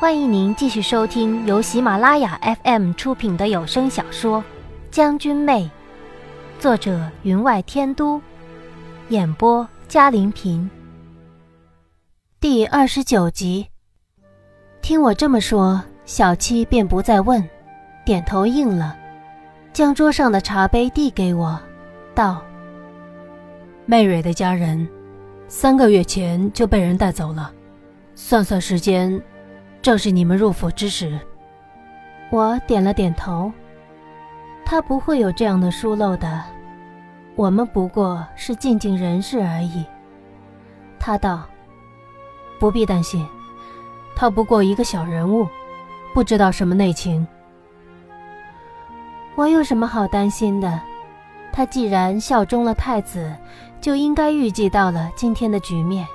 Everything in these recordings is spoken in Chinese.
欢迎您继续收听由喜马拉雅 FM 出品的有声小说《将军妹》，作者云外天都，演播嘉玲平。第二十九集。听我这么说，小七便不再问，点头应了，将桌上的茶杯递给我，道：“媚蕊的家人，三个月前就被人带走了，算算时间。”正是你们入府之时，我点了点头。他不会有这样的疏漏的，我们不过是尽尽人事而已。他道：“不必担心，他不过一个小人物，不知道什么内情。我有什么好担心的？他既然效忠了太子，就应该预计到了今天的局面。”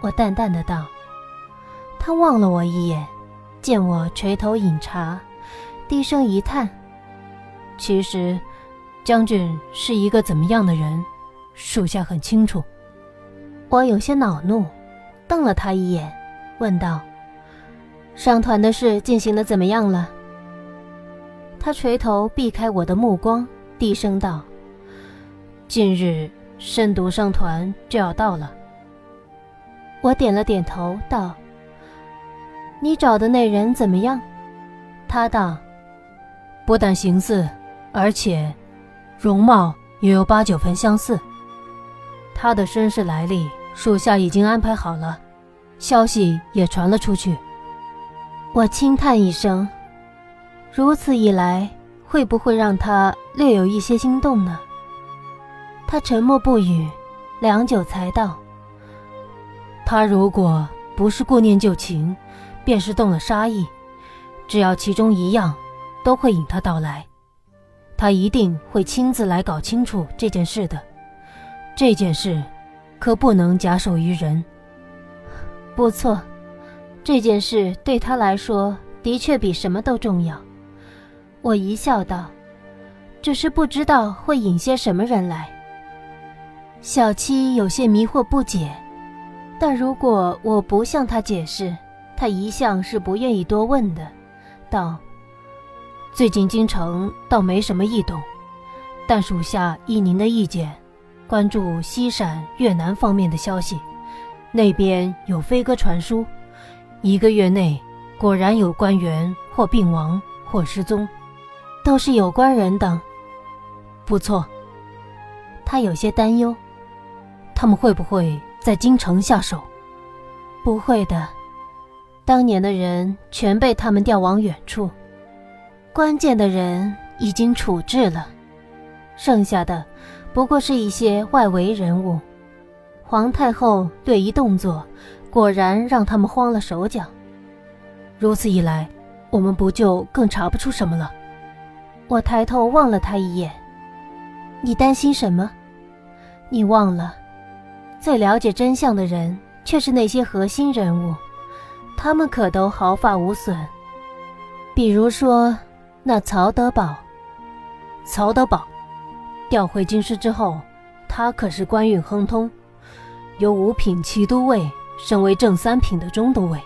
我淡淡的道。他望了我一眼，见我垂头饮茶，低声一叹：“其实，将军是一个怎么样的人，属下很清楚。”我有些恼怒，瞪了他一眼，问道：“上团的事进行的怎么样了？”他垂头避开我的目光，低声道：“近日深毒商团就要到了。”我点了点头，道。你找的那人怎么样？他道：“不但形似，而且容貌也有八九分相似。他的身世来历，属下已经安排好了，消息也传了出去。”我轻叹一声：“如此一来，会不会让他略有一些心动呢？”他沉默不语，良久才道：“他如果不是顾念旧情。”便是动了杀意，只要其中一样，都会引他到来。他一定会亲自来搞清楚这件事的。这件事，可不能假手于人。不错，这件事对他来说的确比什么都重要。我一笑道：“只是不知道会引些什么人来。”小七有些迷惑不解，但如果我不向他解释，他一向是不愿意多问的，道：“最近京城倒没什么异动，但属下依您的意见，关注西陕、越南方面的消息。那边有飞鸽传书，一个月内果然有官员或病亡或失踪，都是有关人等。不错。”他有些担忧：“他们会不会在京城下手？”“不会的。”当年的人全被他们调往远处，关键的人已经处置了，剩下的不过是一些外围人物。皇太后略一动作，果然让他们慌了手脚。如此一来，我们不就更查不出什么了？我抬头望了他一眼，你担心什么？你忘了，最了解真相的人却是那些核心人物。他们可都毫发无损，比如说那曹德宝。曹德宝调回京师之后，他可是官运亨通，由五品骑都尉升为正三品的中都尉，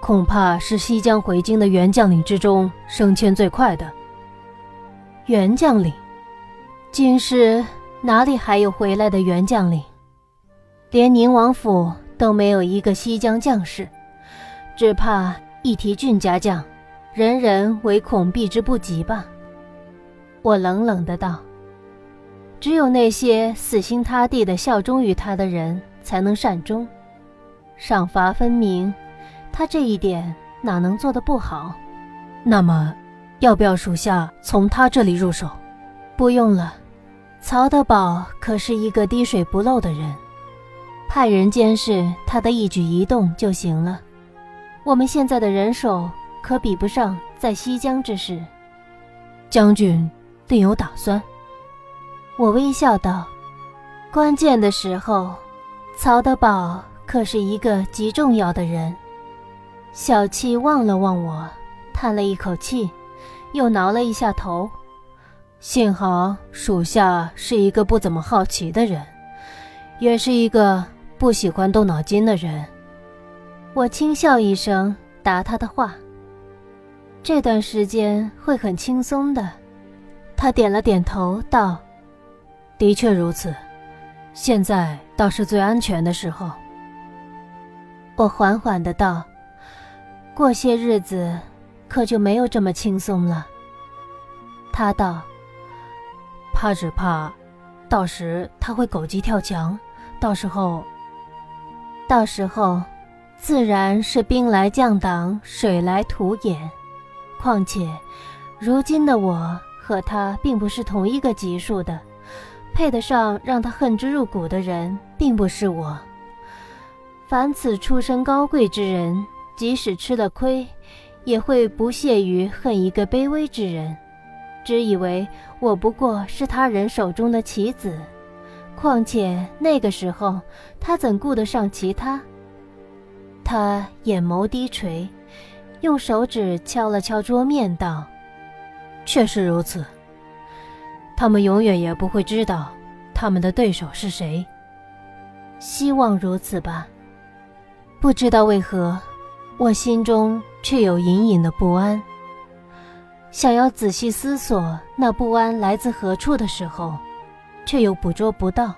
恐怕是西江回京的原将领之中升迁最快的。原将领，京师哪里还有回来的原将领？连宁王府都没有一个西江将士。只怕一提郡家将，人人唯恐避之不及吧。我冷冷的道：“只有那些死心塌地的效忠于他的人，才能善终，赏罚分明。他这一点哪能做得不好？那么，要不要属下从他这里入手？不用了，曹德宝可是一个滴水不漏的人，派人监视他的一举一动就行了。”我们现在的人手可比不上在西江之时。将军另有打算？我微笑道：“关键的时候，曹德宝可是一个极重要的人。”小七望了望我，叹了一口气，又挠了一下头。幸好属下是一个不怎么好奇的人，也是一个不喜欢动脑筋的人。我轻笑一声，答他的话。这段时间会很轻松的。他点了点头，道：“的确如此，现在倒是最安全的时候。”我缓缓的道：“过些日子，可就没有这么轻松了。”他道：“怕只怕，到时他会狗急跳墙，到时候……到时候，自然是兵来将挡，水来土掩。况且，如今的我。”和他并不是同一个级数的，配得上让他恨之入骨的人，并不是我。凡此出身高贵之人，即使吃了亏，也会不屑于恨一个卑微之人，只以为我不过是他人手中的棋子。况且那个时候，他怎顾得上其他？他眼眸低垂，用手指敲了敲桌面，道。确实如此，他们永远也不会知道他们的对手是谁。希望如此吧。不知道为何，我心中却有隐隐的不安。想要仔细思索那不安来自何处的时候，却又捕捉不到。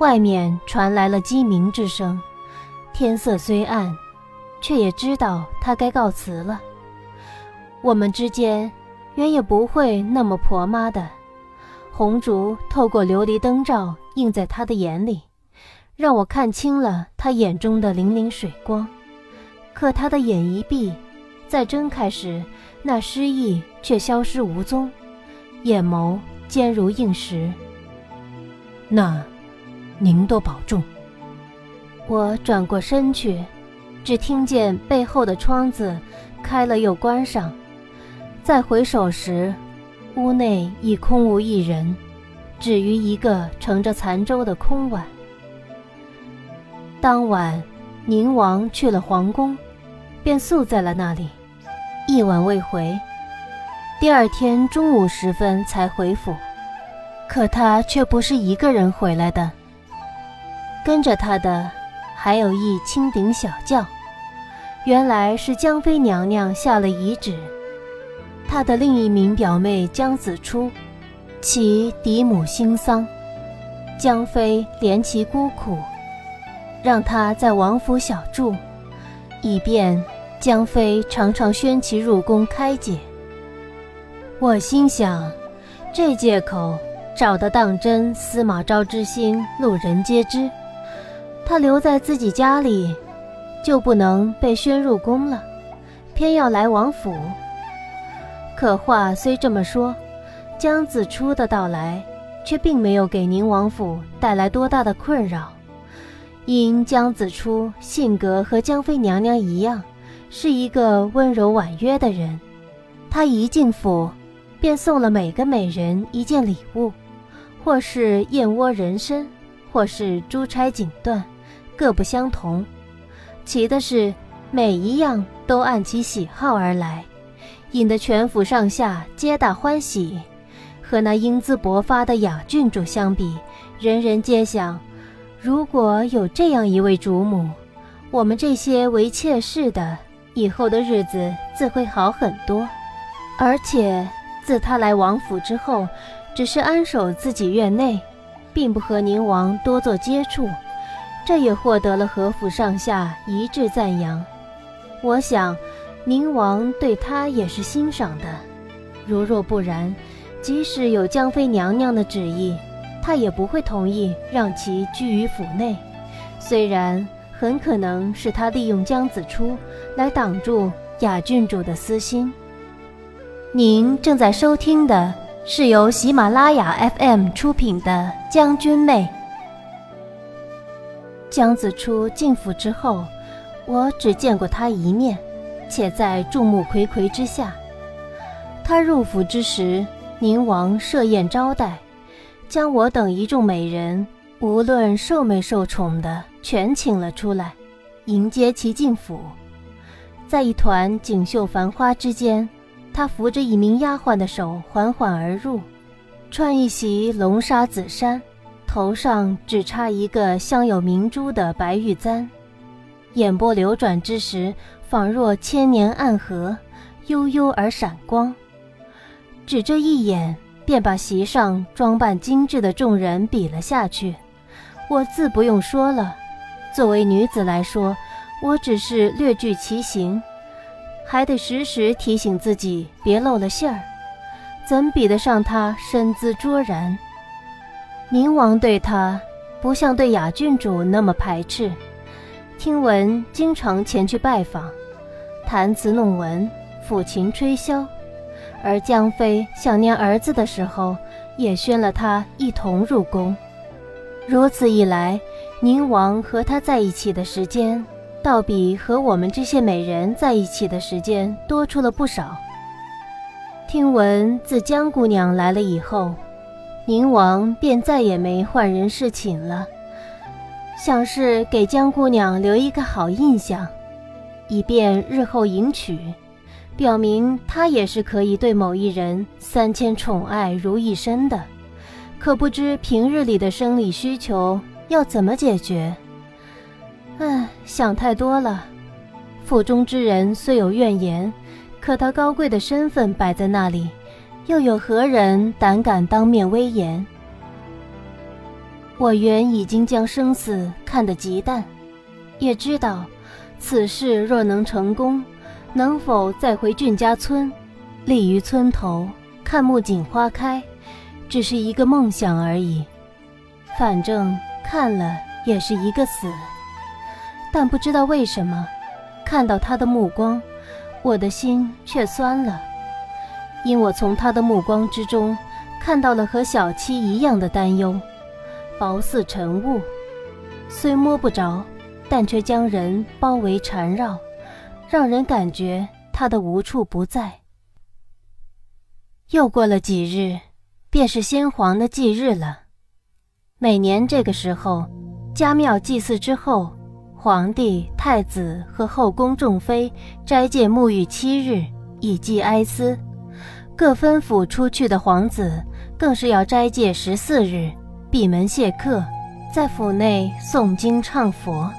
外面传来了鸡鸣之声，天色虽暗，却也知道他该告辞了。我们之间，原也不会那么婆妈的。红烛透过琉璃灯罩映在他的眼里，让我看清了他眼中的粼粼水光。可他的眼一闭，再睁开时，那诗意却消失无踪，眼眸坚如硬石。那，您多保重。我转过身去，只听见背后的窗子开了又关上。再回首时，屋内已空无一人，只余一个盛着残粥的空碗。当晚，宁王去了皇宫，便宿在了那里，一晚未回。第二天中午时分才回府，可他却不是一个人回来的，跟着他的还有一青顶小轿，原来是江妃娘娘下了遗旨。她的另一名表妹江子初，其嫡母新丧，江妃怜其孤苦，让她在王府小住，以便江妃常常宣其入宫开解。我心想，这借口找得当真，司马昭之心，路人皆知。他留在自己家里，就不能被宣入宫了，偏要来王府。可话虽这么说，江子初的到来却并没有给宁王府带来多大的困扰，因江子初性格和江妃娘娘一样，是一个温柔婉约的人。他一进府，便送了每个美人一件礼物，或是燕窝人参，或是珠钗锦缎，各不相同。奇的是，每一样都按其喜好而来。引得全府上下皆大欢喜，和那英姿勃发的雅郡主相比，人人皆想：如果有这样一位主母，我们这些为妾室的以后的日子自会好很多。而且自他来王府之后，只是安守自己院内，并不和宁王多做接触，这也获得了何府上下一致赞扬。我想。宁王对他也是欣赏的，如若不然，即使有江妃娘娘的旨意，他也不会同意让其居于府内。虽然很可能是他利用江子初来挡住雅郡主的私心。您正在收听的是由喜马拉雅 FM 出品的《将军妹》。江子初进府之后，我只见过他一面。且在众目睽睽之下，他入府之时，宁王设宴招待，将我等一众美人，无论受没受宠的，全请了出来，迎接其进府。在一团锦绣繁花之间，他扶着一名丫鬟的手缓缓而入，穿一袭龙纱紫衫，头上只插一个镶有明珠的白玉簪。眼波流转之时，仿若千年暗河，悠悠而闪光。只这一眼，便把席上装扮精致的众人比了下去。我自不用说了，作为女子来说，我只是略具其形，还得时时提醒自己别露了馅儿，怎比得上他身姿卓然？宁王对他不像对雅郡主那么排斥。听闻经常前去拜访，弹词弄文，抚琴吹箫，而江妃想念儿子的时候，也宣了他一同入宫。如此一来，宁王和他在一起的时间，倒比和我们这些美人在一起的时间多出了不少。听闻自江姑娘来了以后，宁王便再也没换人侍寝了。想是给江姑娘留一个好印象，以便日后迎娶，表明他也是可以对某一人三千宠爱如一身的。可不知平日里的生理需求要怎么解决？唉，想太多了。府中之人虽有怨言，可他高贵的身份摆在那里，又有何人胆敢当面威严？我原已经将生死看得极淡，也知道，此事若能成功，能否再回俊家村，立于村头看木槿花开，只是一个梦想而已。反正看了也是一个死。但不知道为什么，看到他的目光，我的心却酸了，因我从他的目光之中，看到了和小七一样的担忧。薄似晨雾，虽摸不着，但却将人包围缠绕，让人感觉他的无处不在。又过了几日，便是先皇的忌日了。每年这个时候，家庙祭祀之后，皇帝、太子和后宫众妃斋戒沐浴七日，以祭哀思；各分府出去的皇子，更是要斋戒十四日。闭门谢客，在府内诵经唱佛。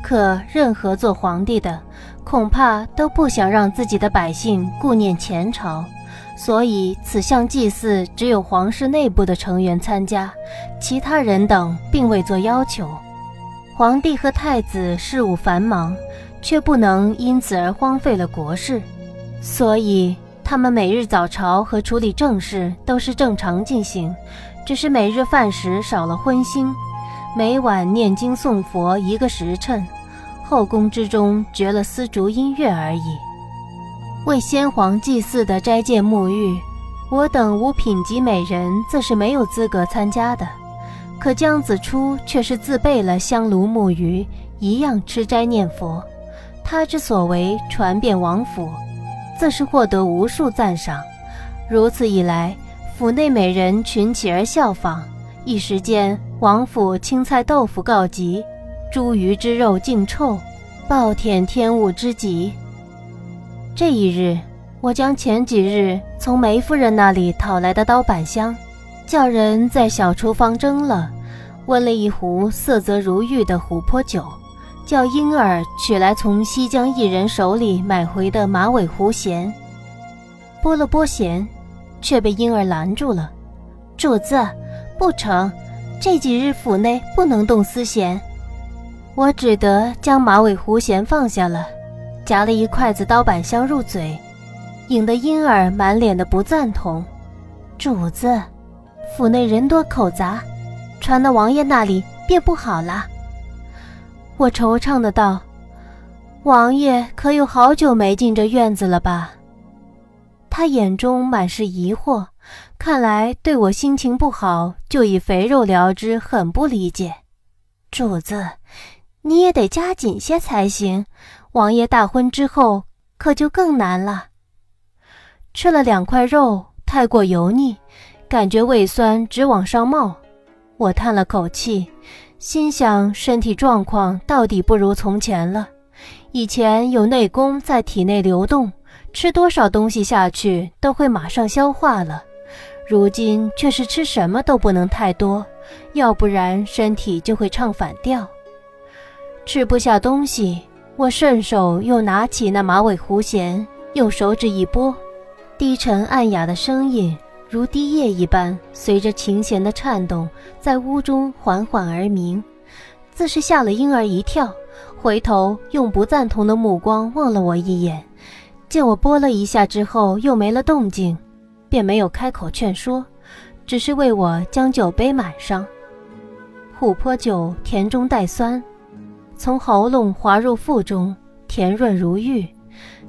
可任何做皇帝的，恐怕都不想让自己的百姓顾念前朝，所以此项祭祀只有皇室内部的成员参加，其他人等并未做要求。皇帝和太子事务繁忙，却不能因此而荒废了国事，所以他们每日早朝和处理政事都是正常进行。只是每日饭时少了荤腥，每晚念经诵佛一个时辰，后宫之中绝了丝竹音乐而已。为先皇祭祀的斋戒沐浴，我等无品级美人自是没有资格参加的。可姜子初却是自备了香炉木鱼，一样吃斋念佛。他之所为传遍王府，自是获得无数赞赏。如此一来。府内美人群起而效仿，一时间王府青菜豆腐告急，茱萸之肉尽臭，暴殄天物之极。这一日，我将前几日从梅夫人那里讨来的刀板香，叫人在小厨房蒸了，温了一壶色泽如玉的琥珀酒，叫婴儿取来从西江一人手里买回的马尾狐弦，拨了拨弦。却被婴儿拦住了，主子，不成，这几日府内不能动丝弦。我只得将马尾狐弦放下了，夹了一筷子刀板香入嘴，引得婴儿满脸的不赞同。主子，府内人多口杂，传到王爷那里便不好了。我惆怅的道：“王爷可有好久没进这院子了吧？”他眼中满是疑惑，看来对我心情不好就以肥肉疗之，很不理解。主子，你也得加紧些才行。王爷大婚之后，可就更难了。吃了两块肉，太过油腻，感觉胃酸直往上冒。我叹了口气，心想身体状况到底不如从前了。以前有内功在体内流动。吃多少东西下去都会马上消化了，如今却是吃什么都不能太多，要不然身体就会唱反调。吃不下东西，我顺手又拿起那马尾胡弦，用手指一拨，低沉暗哑的声音如滴液一般，随着琴弦的颤动，在屋中缓缓而鸣，自是吓了婴儿一跳，回头用不赞同的目光望了我一眼，见我拨了一下之后又没了动静，便没有开口劝说，只是为我将酒杯满上。琥珀酒甜中带酸，从喉咙滑入腹中，甜润如玉，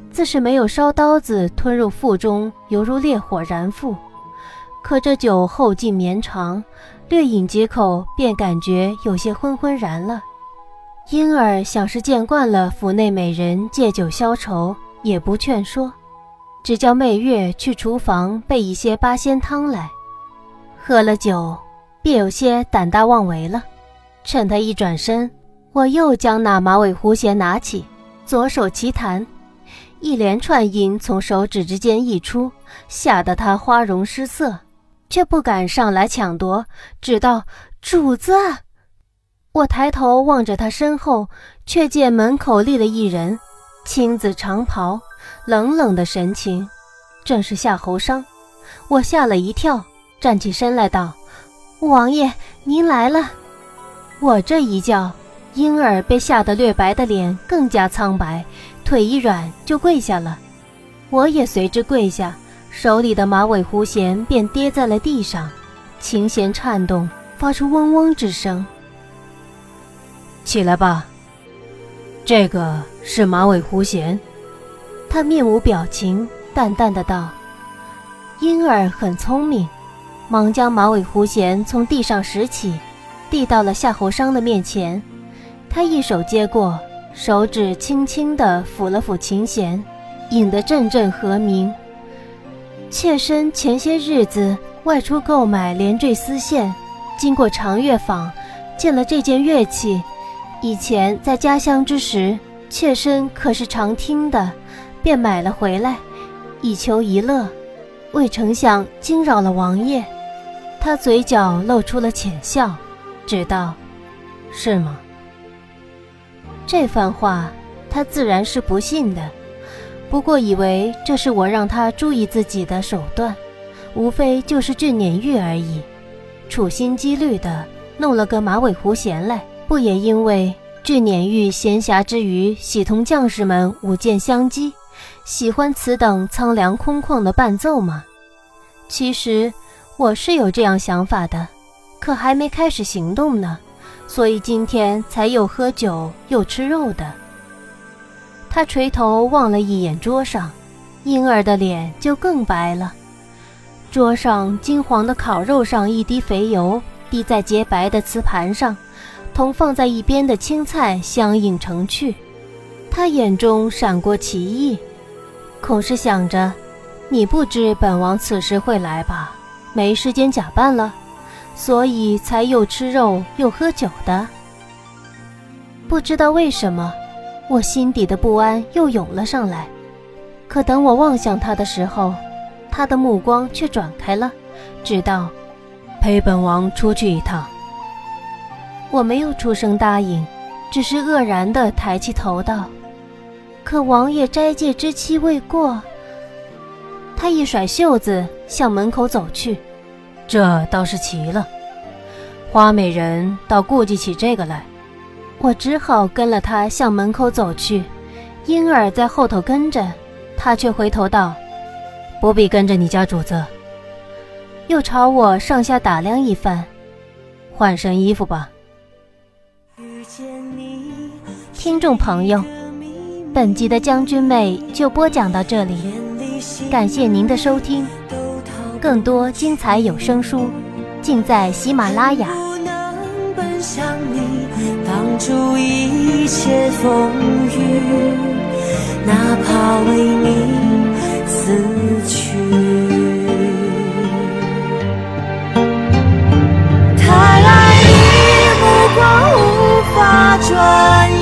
自是没有烧刀子吞入腹中，犹如烈火燃腹。可这酒后劲绵长，略饮几口，便感觉有些昏昏然了。婴儿想是见惯了府内美人借酒消愁，也不劝说，只叫媚月去厨房备一些八仙汤来，喝了酒。便有些胆大妄为了。趁他一转身，我又将那马尾胡弦拿起，左手齐弹，一连串音从手指之间溢出，吓得他花容失色，却不敢上来抢夺，只道：“主子。”我抬头望着他身后，却见门口立了一人，青紫长袍，冷冷的神情，正是夏侯商。我吓了一跳，站起身来道。王爷，您来了！我这一叫，婴儿被吓得略白的脸更加苍白，腿一软就跪下了。我也随之跪下，手里的马尾胡弦便跌在了地上，琴弦颤动，发出嗡嗡之声。起来吧，这个是马尾胡弦。他面无表情，淡淡的道：“婴儿很聪明。”忙将马尾胡弦从地上拾起，递到了夏侯商的面前。他一手接过，手指轻轻的抚了抚琴弦，引得阵阵和鸣。妾身前些日子外出购买连缀丝线，经过长乐坊，见了这件乐器。以前在家乡之时，妾身可是常听的，便买了回来，以求一乐。未成想惊扰了王爷。他嘴角露出了浅笑，只道：“是吗？”这番话他自然是不信的，不过以为这是我让他注意自己的手段，无非就是俊撵玉而已。处心积虑的弄了个马尾胡弦来，不也因为俊撵玉闲暇之余喜同将士们舞剑相击，喜欢此等苍凉空旷的伴奏吗？其实。我是有这样想法的，可还没开始行动呢，所以今天才又喝酒又吃肉的。他垂头望了一眼桌上，婴儿的脸就更白了。桌上金黄的烤肉上一滴肥油滴在洁白的瓷盘上，同放在一边的青菜相映成趣。他眼中闪过奇异，恐是想着，你不知本王此时会来吧？没时间假扮了，所以才又吃肉又喝酒的。不知道为什么，我心底的不安又涌了上来。可等我望向他的时候，他的目光却转开了，只道：“陪本王出去一趟。”我没有出声答应，只是愕然地抬起头道：“可王爷斋戒之期未过。”他一甩袖子，向门口走去。这倒是奇了，花美人倒顾忌起这个来。我只好跟了他向门口走去，婴儿在后头跟着，他却回头道：“不必跟着你家主子。”又朝我上下打量一番，换身衣服吧。听众朋友，本集的将军妹就播讲到这里。感谢您的收听，更多精彩有声书尽在喜马拉雅。想你，挡住一切风雨，哪怕为你死去。太爱你，目光无法转移。